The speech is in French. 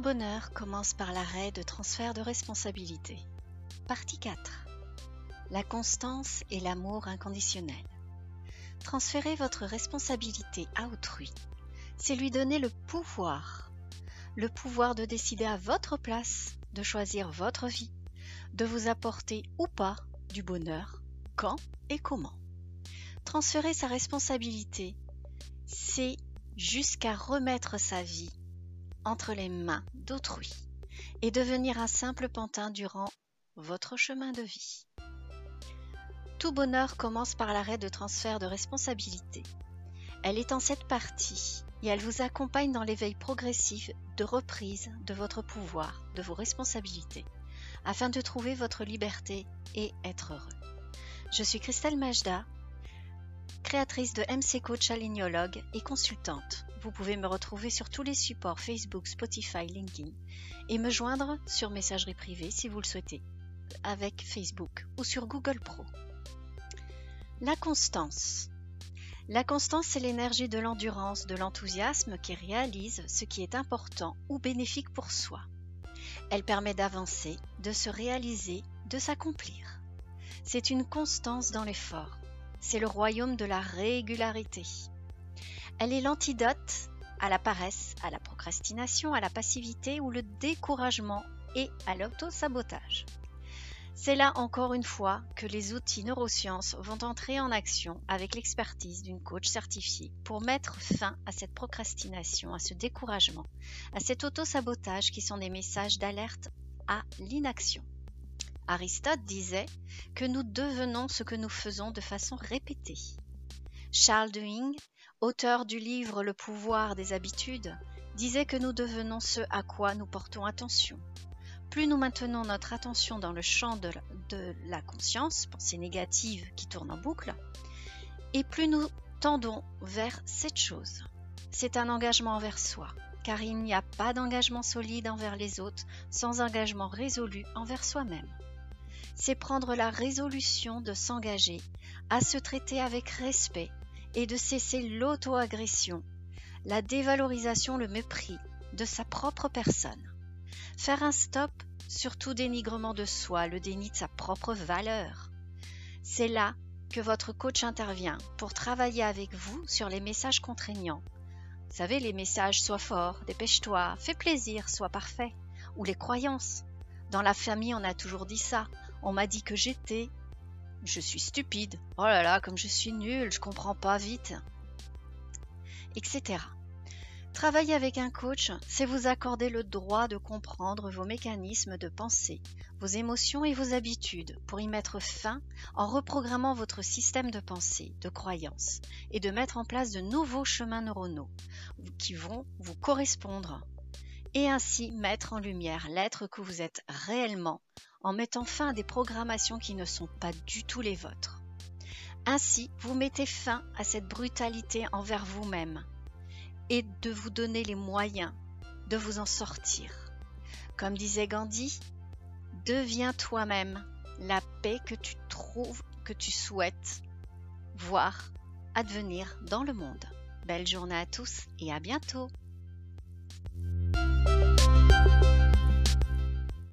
Bonheur commence par l'arrêt de transfert de responsabilité. Partie 4. La constance et l'amour inconditionnel. Transférer votre responsabilité à autrui, c'est lui donner le pouvoir. Le pouvoir de décider à votre place, de choisir votre vie, de vous apporter ou pas du bonheur, quand et comment. Transférer sa responsabilité, c'est jusqu'à remettre sa vie entre les mains d'autrui et devenir un simple pantin durant votre chemin de vie. Tout bonheur commence par l'arrêt de transfert de responsabilité. Elle est en cette partie et elle vous accompagne dans l'éveil progressif de reprise de votre pouvoir, de vos responsabilités, afin de trouver votre liberté et être heureux. Je suis Christelle Majda, créatrice de MC Coach Alignologue et consultante. Vous pouvez me retrouver sur tous les supports Facebook, Spotify, LinkedIn et me joindre sur messagerie privée si vous le souhaitez avec Facebook ou sur Google Pro. La constance. La constance, c'est l'énergie de l'endurance, de l'enthousiasme qui réalise ce qui est important ou bénéfique pour soi. Elle permet d'avancer, de se réaliser, de s'accomplir. C'est une constance dans l'effort. C'est le royaume de la régularité. Elle est l'antidote à la paresse, à la procrastination, à la passivité ou le découragement et à l'auto-sabotage. C'est là encore une fois que les outils neurosciences vont entrer en action avec l'expertise d'une coach certifiée pour mettre fin à cette procrastination, à ce découragement, à cet auto-sabotage qui sont des messages d'alerte à l'inaction. Aristote disait que nous devenons ce que nous faisons de façon répétée. Charles Duhigg auteur du livre Le pouvoir des habitudes, disait que nous devenons ce à quoi nous portons attention. Plus nous maintenons notre attention dans le champ de la, conscience, pensée négative qui tourne en boucle, et plus nous tendons vers cette chose. C'est un engagement envers soi, car il n'y a pas d'engagement solide envers les autres sans engagement résolu envers soi-même. C'est prendre la résolution de s'engager à se traiter avec respect et de cesser l'auto-agression, la dévalorisation, le mépris de sa propre personne. Faire un stop sur tout dénigrement de soi, le déni de sa propre valeur. C'est là que votre coach intervient pour travailler avec vous sur les messages contraignants. Vous savez, les messages sois fort, dépêche-toi, fais plaisir, sois parfait. Ou les croyances. Dans la famille, on a toujours dit ça. On m'a dit que j'étais, je suis stupide. Oh là là, comme je suis nulle, je comprends pas vite. Etc. Travailler avec un coach, c'est vous accorder le droit de comprendre vos mécanismes de pensée, vos émotions et vos habitudes pour y mettre fin en reprogrammant votre système de pensée, de croyances et de mettre en place de nouveaux chemins neuronaux qui vont vous correspondre et ainsi mettre en lumière l'être que vous êtes réellement en mettant fin à des programmations qui ne sont pas du tout les vôtres. Ainsi, vous mettez fin à cette brutalité envers vous-même et de vous donner les moyens de vous en sortir. Comme disait Gandhi, deviens toi-même la paix que tu trouves, que tu souhaites voir advenir dans le monde. Belle journée à tous et à bientôt